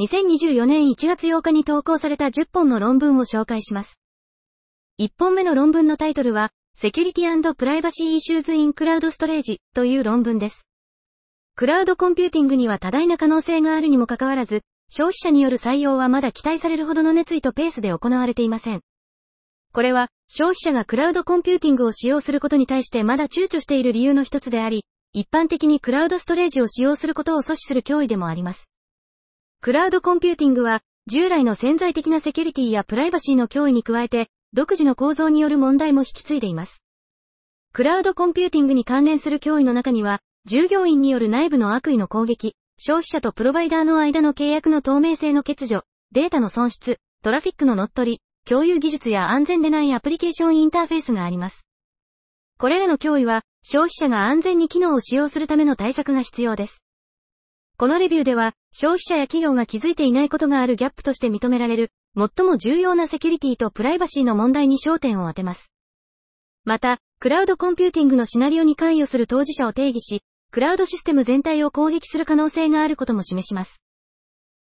2024年1月8日に投稿された10本の論文を紹介します。1本目の論文のタイトルは、Security and Privacy Issues in Cloud Storage という論文です。クラウドコンピューティングには多大な可能性があるにもかかわらず、消費者による採用はまだ期待されるほどの熱意とペースで行われていません。これは、消費者がクラウドコンピューティングを使用することに対してまだ躊躇している理由の一つであり、一般的にクラウドストレージを使用することを阻止する脅威でもあります。クラウドコンピューティングは、従来の潜在的なセキュリティやプライバシーの脅威に加えて、独自の構造による問題も引き継いでいます。クラウドコンピューティングに関連する脅威の中には、従業員による内部の悪意の攻撃、消費者とプロバイダーの間の契約の透明性の欠如、データの損失、トラフィックの乗っ取り、共有技術や安全でないアプリケーションインターフェースがあります。これらの脅威は、消費者が安全に機能を使用するための対策が必要です。このレビューでは、消費者や企業が気づいていないことがあるギャップとして認められる、最も重要なセキュリティとプライバシーの問題に焦点を当てます。また、クラウドコンピューティングのシナリオに関与する当事者を定義し、クラウドシステム全体を攻撃する可能性があることも示します。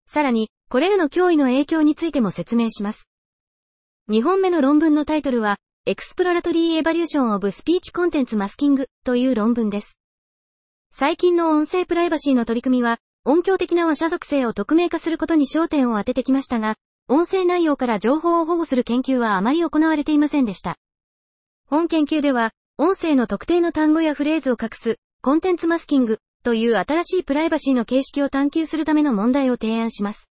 さらに、これらの脅威の影響についても説明します。2本目の論文のタイトルは、Exploratory Evaluation of Speech Contents Masking という論文です。最近の音声プライバシーの取り組みは、音響的な話者属性を匿名化することに焦点を当ててきましたが、音声内容から情報を保護する研究はあまり行われていませんでした。本研究では、音声の特定の単語やフレーズを隠す、コンテンツマスキングという新しいプライバシーの形式を探求するための問題を提案します。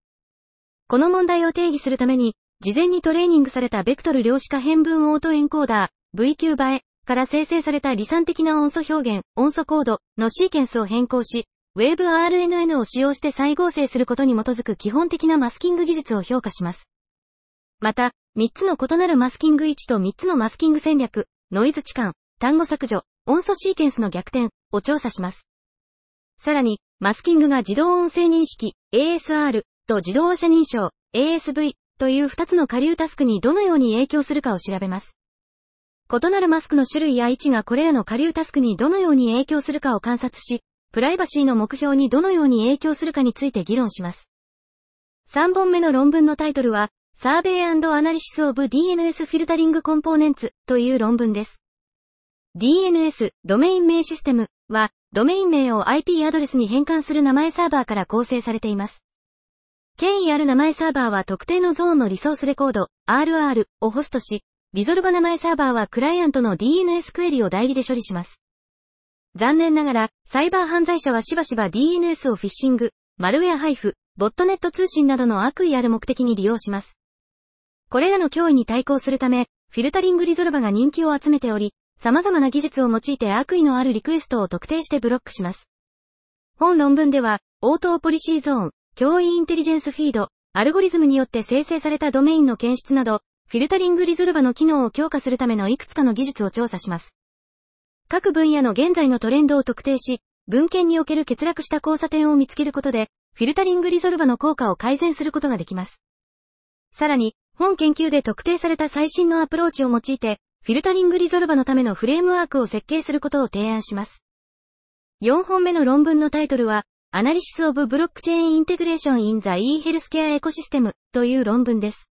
この問題を定義するために、事前にトレーニングされたベクトル量子化変分オートエンコーダー VQ 映えから生成された離散的な音素表現、音素コードのシーケンスを変更し、WaveRNN を使用して再合成することに基づく基本的なマスキング技術を評価します。また、3つの異なるマスキング位置と3つのマスキング戦略、ノイズ置換、単語削除、音素シーケンスの逆転を調査します。さらに、マスキングが自動音声認識 ASR と自動話者認証 ASV という2つの下流タスクにどのように影響するかを調べます。異なるマスクの種類や位置がこれらの下流タスクにどのように影響するかを観察し、プライバシーの目標にどのように影響するかについて議論します。3本目の論文のタイトルは、Survey and Analysis of DNS Filtering Components という論文です。DNS、ドメイン名システムは、ドメイン名を IP アドレスに変換する名前サーバーから構成されています。権威ある名前サーバーは特定のゾーンのリソースレコード、RR をホストし、リゾルバ名前サーバーはクライアントの DNS クエリを代理で処理します。残念ながら、サイバー犯罪者はしばしば DNS をフィッシング、マルウェア配布、ボットネット通信などの悪意ある目的に利用します。これらの脅威に対抗するため、フィルタリングリゾルバが人気を集めており、様々な技術を用いて悪意のあるリクエストを特定してブロックします。本論文では、応答ポリシーゾーン、脅威インテリジェンスフィード、アルゴリズムによって生成されたドメインの検出など、フィルタリングリゾルバの機能を強化するためのいくつかの技術を調査します。各分野の現在のトレンドを特定し、文献における欠落した交差点を見つけることで、フィルタリングリゾルバの効果を改善することができます。さらに、本研究で特定された最新のアプローチを用いて、フィルタリングリゾルバのためのフレームワークを設計することを提案します。4本目の論文のタイトルは、アナリシスオブブロックチェーンインテグレーションインザ e ヘルスケアエコシステムという論文です。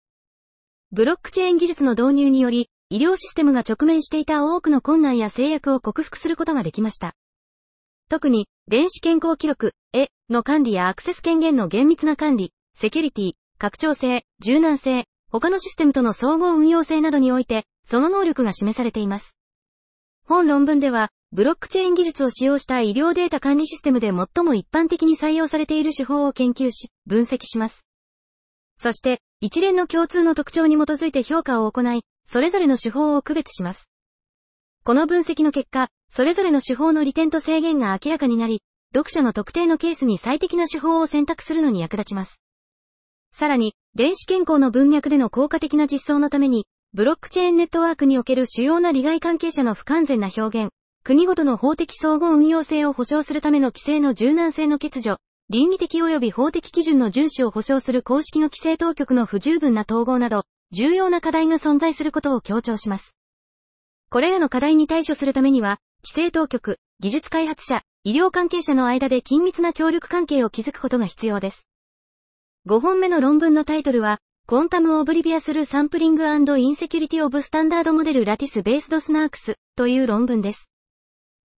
ブロックチェーン技術の導入により、医療システムが直面していた多くの困難や制約を克服することができました。特に、電子健康記録、への管理やアクセス権限の厳密な管理、セキュリティ、拡張性、柔軟性、他のシステムとの総合運用性などにおいて、その能力が示されています。本論文では、ブロックチェーン技術を使用した医療データ管理システムで最も一般的に採用されている手法を研究し、分析します。そして、一連の共通の特徴に基づいて評価を行い、それぞれの手法を区別します。この分析の結果、それぞれの手法の利点と制限が明らかになり、読者の特定のケースに最適な手法を選択するのに役立ちます。さらに、電子健康の文脈での効果的な実装のために、ブロックチェーンネットワークにおける主要な利害関係者の不完全な表現、国ごとの法的相互運用性を保障するための規制の柔軟性の欠如、倫理的及び法的基準の遵守を保障する公式の規制当局の不十分な統合など、重要な課題が存在することを強調します。これらの課題に対処するためには、規制当局、技術開発者、医療関係者の間で緊密な協力関係を築くことが必要です。5本目の論文のタイトルは、 Quantum Oblivious LWE Sampling and Insecurity of Standard Model Lattice-Based SNARKs という論文です。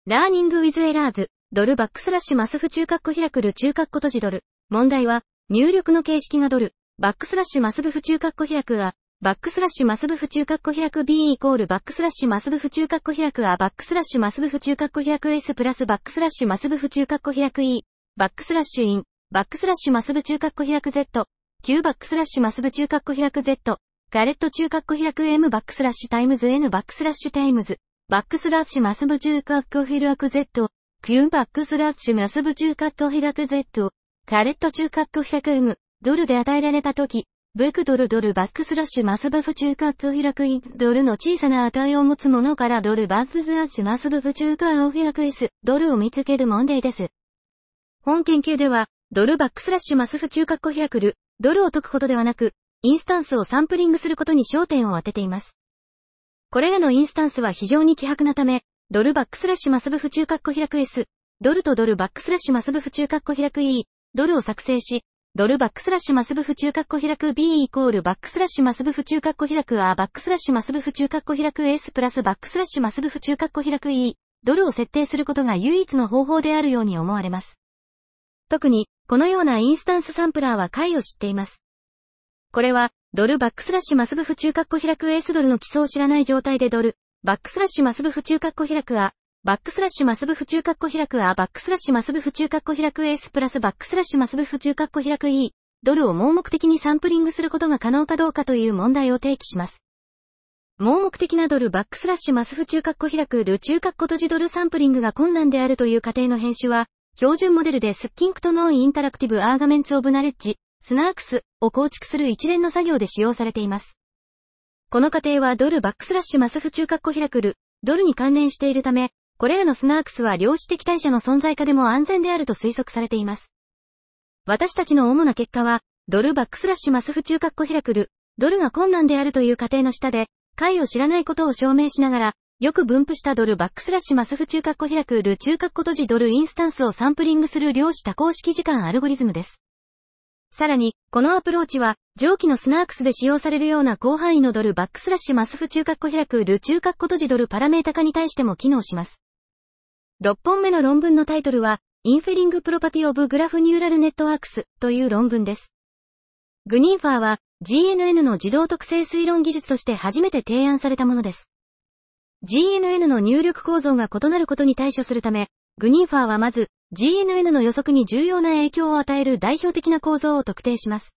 Learning with Errors、ドルバックスラッシュ mathsf 中括弧開くる中括弧閉じドル。問題は、入力の形式がドル、バックスラッシュマスブフ中括弧開くが、バックスラッシュマスブフ中括弧開く B イコールバックスラッシュマスブフ中括弧開く A バックスラッシュマスブフ中括弧開く S プラスバックスラッシュマスブフ中括弧開く E、バックスラッシュイン、バックスラッシュマスブ中括弧開く Z、Q バックスラッシュマスブ中括弧開く Z、ガレット中括弧開く M バックスラッシュタイムズ N バックスラッシュタイムズ、バックスラッシュマスブ中括弧開く Z、Q バックスラッシュマスブ中括弧開く Z、ガレット中括弧開く M、ドルで与えられたとき、ブクドルドルバックスラッシュマスブフ中括弧開くイ、ドルの小さな値を持つものからドルバックスラッシュマスブフ中括弧開く S、ドルを見つける問題です。本研究では、ドルバックスラッシュマスフ中括弧開くる、ドルを解くことではなく、インスタンスをサンプリングすることに焦点を当てています。これらのインスタンスは非常に希薄なため、ドルバックスラッシュ mathbf 中括弧開く S、ドルとドルバックスラッシュマスブフ中括弧開く E、ドルを作成し、ドルバックスラッシュ mathbf 中括弧開く B イコールバックスラッシュマスブフ中括弧開く A バックスラッシュ mathbf 中括弧開く S プラスバックスラッシュマスブフ中括弧開く E、ドルを設定することが唯一の方法であるように思われます。特に、このようなインスタンスサンプラーは解を知っています。これは、ドルバックスラッシュマスブフ中括弧開く S ドルの基礎を知らない状態でドル、バックスラッシュマスブフ中括弧開く A、バックスラッシュマスブフ中括弧開く A、バックスラッシュマスブフ中括弧開く S プラスバックスラッシュマスブフ中括弧開く E、ドルを盲目的にサンプリングすることが可能かどうかという問題を提起します。盲目的なドルバックスラッシュ mathsf 中括弧開くル中括弧閉じドルサンプリングが困難であるという仮定の変種は、標準モデルで Succinct Non-Interactive Arguments of Knowledge、SNARKs を構築する一連の作業で使用されています。この過程はドルバックスラッシュマスフ中括弧開くル、ドルに関連しているため、これらのスナークスは量子的代謝の存在下でも安全であると推測されています。私たちの主な結果は、ドルバックスラッシュマスフ中括弧開くル、ドルが困難であるという過程の下で、解を知らないことを証明しながら、よく分布したドルバックスラッシュマスフ中括弧開くル中括弧閉じドルインスタンスをサンプリングする量子多項式時間アルゴリズムです。さらに、このアプローチは、上記の SNARKs で使用されるような広範囲のドルバックスラッシュ mathsf 中括弧開くル中括弧閉じドルパラメータ化に対しても機能します。6本目の論文のタイトルは、 Inferring Properties of Graph Neural Networks という論文です。 GNNInfer は GNN の自動特性推論技術として初めて提案されたものです。GNN の入力構造が異なることに対処するため、グニンファーはまず、GNN の予測に重要な影響を与える代表的な構造を特定します。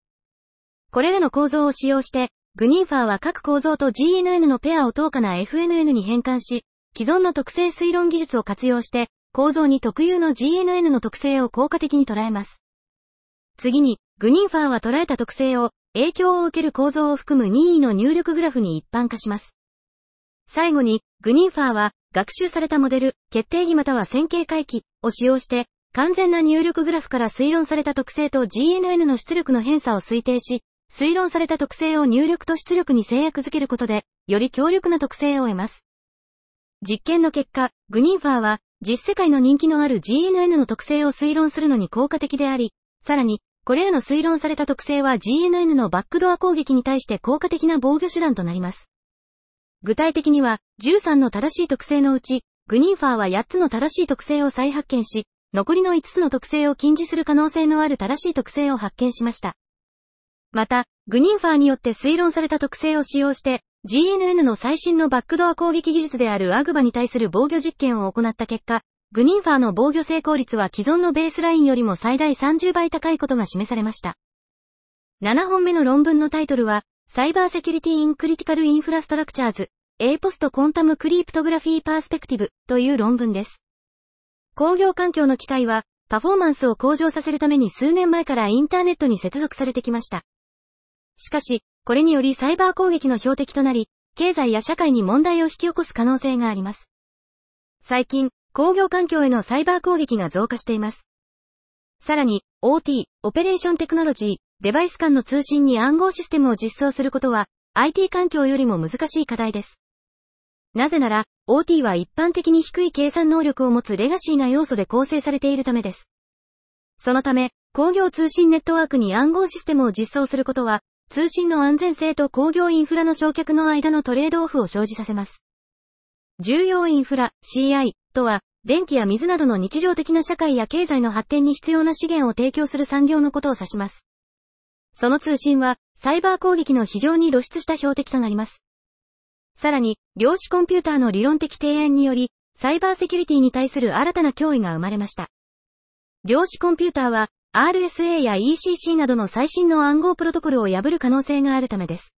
これらの構造を使用して、グニンファーは各構造と GNN のペアを等価な FNN に変換し、既存の特性推論技術を活用して、構造に特有の GNN の特性を効果的に捉えます。次に、グニンファーは捉えた特性を、影響を受ける構造を含む任意の入力グラフに一般化します。最後に、グニンファーは、学習されたモデル、決定義または線形回帰を使用して、完全な入力グラフから推論された特性と GNN の出力の偏差を推定し、推論された特性を入力と出力に制約づけることで、より強力な特性を得ます。実験の結果、グニンファーは、実世界の人気のある GNN の特性を推論するのに効果的であり、さらに、これらの推論された特性は GNN のバックドア攻撃に対して効果的な防御手段となります。具体的には、13の正しい特性のうち、グニンファーは8つの正しい特性を再発見し、残りの5つの特性を禁じする可能性のある正しい特性を発見しました。また、グニンファーによって推論された特性を使用して、GNN の最新のバックドア攻撃技術であるアグバに対する防御実験を行った結果、グニンファーの防御成功率は既存のベースラインよりも最大30倍高いことが示されました。7本目の論文のタイトルは、サイバーセキュリティインクリティカルインフラストラクチャーズ、A ポストコンタムクリプトグラフィーパースペクティブという論文です。工業環境の機械は、パフォーマンスを向上させるために数年前からインターネットに接続されてきました。しかし、これによりサイバー攻撃の標的となり、経済や社会に問題を引き起こす可能性があります。最近、工業環境へのサイバー攻撃が増加しています。さらに、OT、オペレーションテクノロジー、デバイス間の通信に暗号システムを実装することは、IT 環境よりも難しい課題です。なぜなら、OT は一般的に低い計算能力を持つレガシーな要素で構成されているためです。そのため、工業通信ネットワークに暗号システムを実装することは、通信の安全性と工業インフラの焼却の間のトレードオフを生じさせます。重要インフラ、CI とは、電気や水などの日常的な社会や経済の発展に必要な資源を提供する産業のことを指します。その通信は、サイバー攻撃の非常に露出した標的となります。さらに、量子コンピューターの理論的提案により、サイバーセキュリティに対する新たな脅威が生まれました。量子コンピューターは、RSA や ECC などの最新の暗号プロトコルを破る可能性があるためです。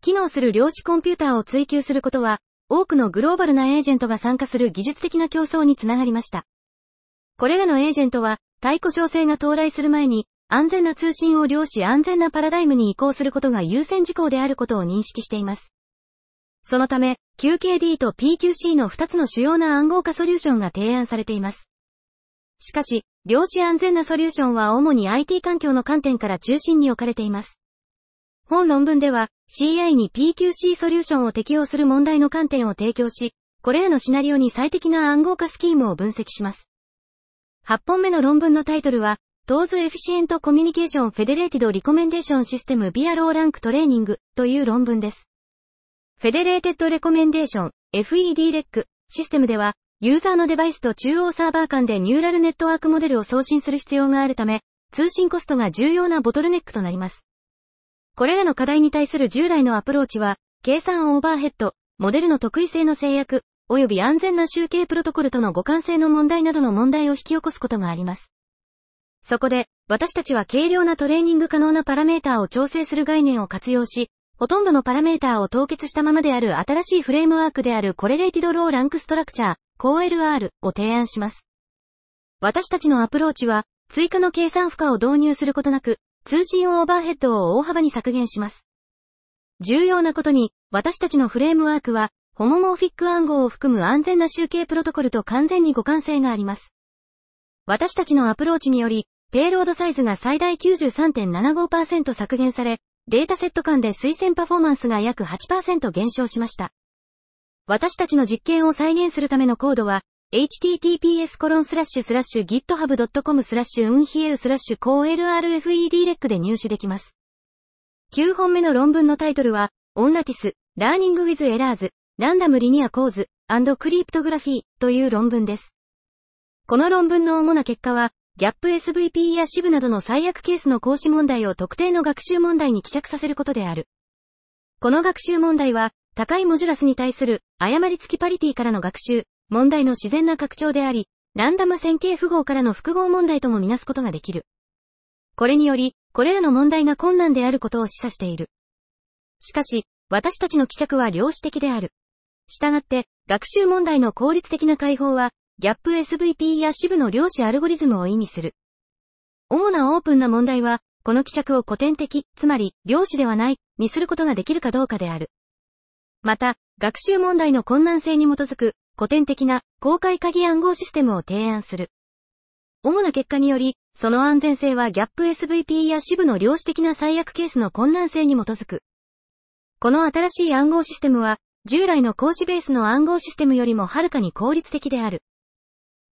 機能する量子コンピューターを追求することは、多くのグローバルなエージェントが参加する技術的な競争につながりました。これらのエージェントは、対故障性が到来する前に、安全な通信を量子安全なパラダイムに移行することが優先事項であることを認識しています。そのため、QKD と PQC の2つの主要な暗号化ソリューションが提案されています。しかし、量子安全なソリューションは主に IT 環境の観点から中心に置かれています。本論文では CI に PQC ソリューションを適用する問題の観点を提供し、これらのシナリオに最適な暗号化スキームを分析します。8本目の論文のタイトルは、 Towards Efficient Communication Federated Recommendation System via Low-rank Training という論文です。フェデレーテッドレコメンデーション FED-REC システムでは、ユーザーのデバイスと中央サーバー間でニューラルネットワークモデルを送信する必要があるため、通信コストが重要なボトルネックとなります。これらの課題に対する従来のアプローチは、計算オーバーヘッド、モデルの特異性の制約、及び安全な集計プロトコルとの互換性の問題などの問題を引き起こすことがあります。そこで、私たちは軽量なトレーニング可能なパラメーターを調整する概念を活用し、ほとんどのパラメーターを凍結したままである新しいフレームワークであるコレレーティドローランクストラクチャー、CoLR を提案します。私たちのアプローチは、追加の計算負荷を導入することなく、通信オーバーヘッドを大幅に削減します。重要なことに、私たちのフレームワークは、ホモモーフィック暗号を含む安全な集計プロトコルと完全に互換性があります。私たちのアプローチにより、ペイロードサイズが最大93.75%削減され、データセット間で推薦パフォーマンスが約8%減少しました。私たちの実験を再現するためのコードは、https://github.com スラッシュ unhier スラッシュ colrfedrec で入手できます。9本目の論文のタイトルは、 On Lattices, Learning with Errors, Random Linear Codes, Cryptography という論文です。この論文の主な結果は、ギャップ SVP や支部などの最悪ケースの格子問題を特定の学習問題に帰着させることである。この学習問題は、高いモジュラスに対する誤り付きパリティからの学習問題の自然な拡張であり、ランダム線形符号からの復号問題ともみなすことができる。これにより、これらの問題が困難であることを示唆している。しかし、私たちの帰着は量子的である。したがって、学習問題の効率的な解放は、ギャップ SVP や支部の量子アルゴリズムを意味する。主なオープンな問題は、この帰着を古典的、つまり、量子ではない、にすることができるかどうかである。また、学習問題の困難性に基づく、古典的な、公開鍵暗号システムを提案する。主な結果により、その安全性はギャップ SVP や支部の量子的な最悪ケースの困難性に基づく。この新しい暗号システムは、従来の講師ベースの暗号システムよりもはるかに効率的である。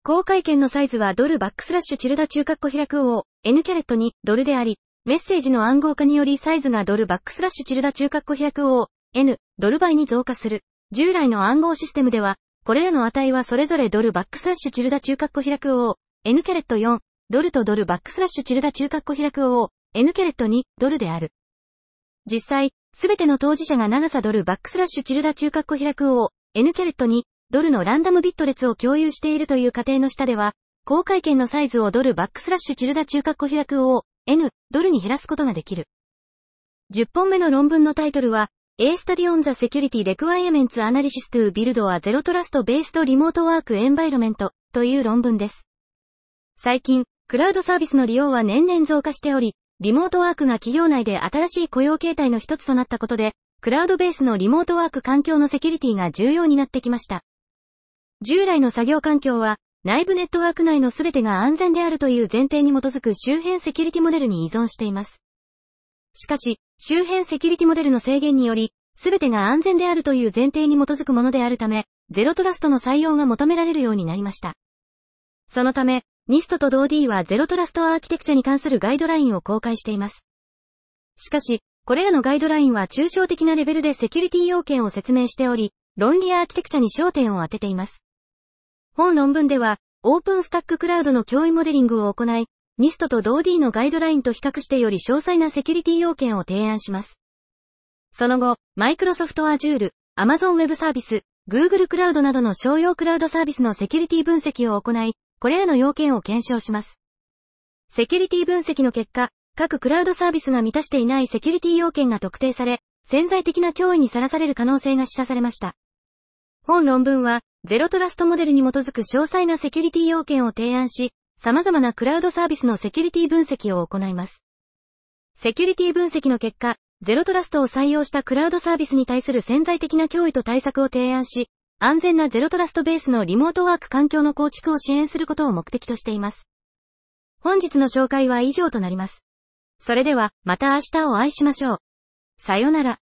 公開券のサイズはドルバックスラッシュチルダ中括弧開く O、N キャレットにドルであり、メッセージの暗号化によりサイズがドルバックスラッシュチルダ中括弧開く O、N、ドル倍に増加する。従来の暗号システムでは、これらの値はそれぞれドルバックスラッシュチルダ中括弧開く O、N キャレット4、ドルとドルバックスラッシュチルダ中括弧開く O、N キャレット2、ドルである。実際、すべての当事者が長さドルバックスラッシュチルダ中括弧開く O、N キャレット2、ドルのランダムビット列を共有しているという過程の下では、公開券のサイズをドルバックスラッシュチルダ中括弧開く O、N、ドルに減らすことができる。10本目の論文のタイトルは、A Study on the Security Requirements Analysis to Build a Zero Trust Based Remote Work Environment という論文です。最近、クラウドサービスの利用は年々増加しており、リモートワークが企業内で新しい雇用形態の一つとなったことで、クラウドベースのリモートワーク環境のセキュリティが重要になってきました。従来の作業環境は、内部ネットワーク内の全てが安全であるという前提に基づく周辺セキュリティモデルに依存しています。しかし、周辺セキュリティモデルの制限により、全てが安全であるという前提に基づくものであるため、ゼロトラストの採用が求められるようになりました。そのため、NIST と DOD はゼロトラストアーキテクチャに関するガイドラインを公開しています。しかし、これらのガイドラインは抽象的なレベルでセキュリティ要件を説明しており、論理アーキテクチャに焦点を当てています。本論文では、 OpenStack クラウドの脅威モデリングを行い、NIST と DOD のガイドラインと比較してより詳細なセキュリティ要件を提案します。その後、Microsoft Azure、Amazon Web Service、Google クラウドなどの商用クラウドサービスのセキュリティ分析を行い、これらの要件を検証します。セキュリティ分析の結果、各クラウドサービスが満たしていないセキュリティ要件が特定され、潜在的な脅威にさらされる可能性が示唆されました。本論文は、ゼロトラストモデルに基づく詳細なセキュリティ要件を提案し、様々なクラウドサービスのセキュリティ分析を行います。セキュリティ分析の結果、ゼロトラストを採用したクラウドサービスに対する潜在的な脅威と対策を提案し、安全なゼロトラストベースのリモートワーク環境の構築を支援することを目的としています。本日の紹介は以上となります。それでは、また明日お会いしましょう。さよなら。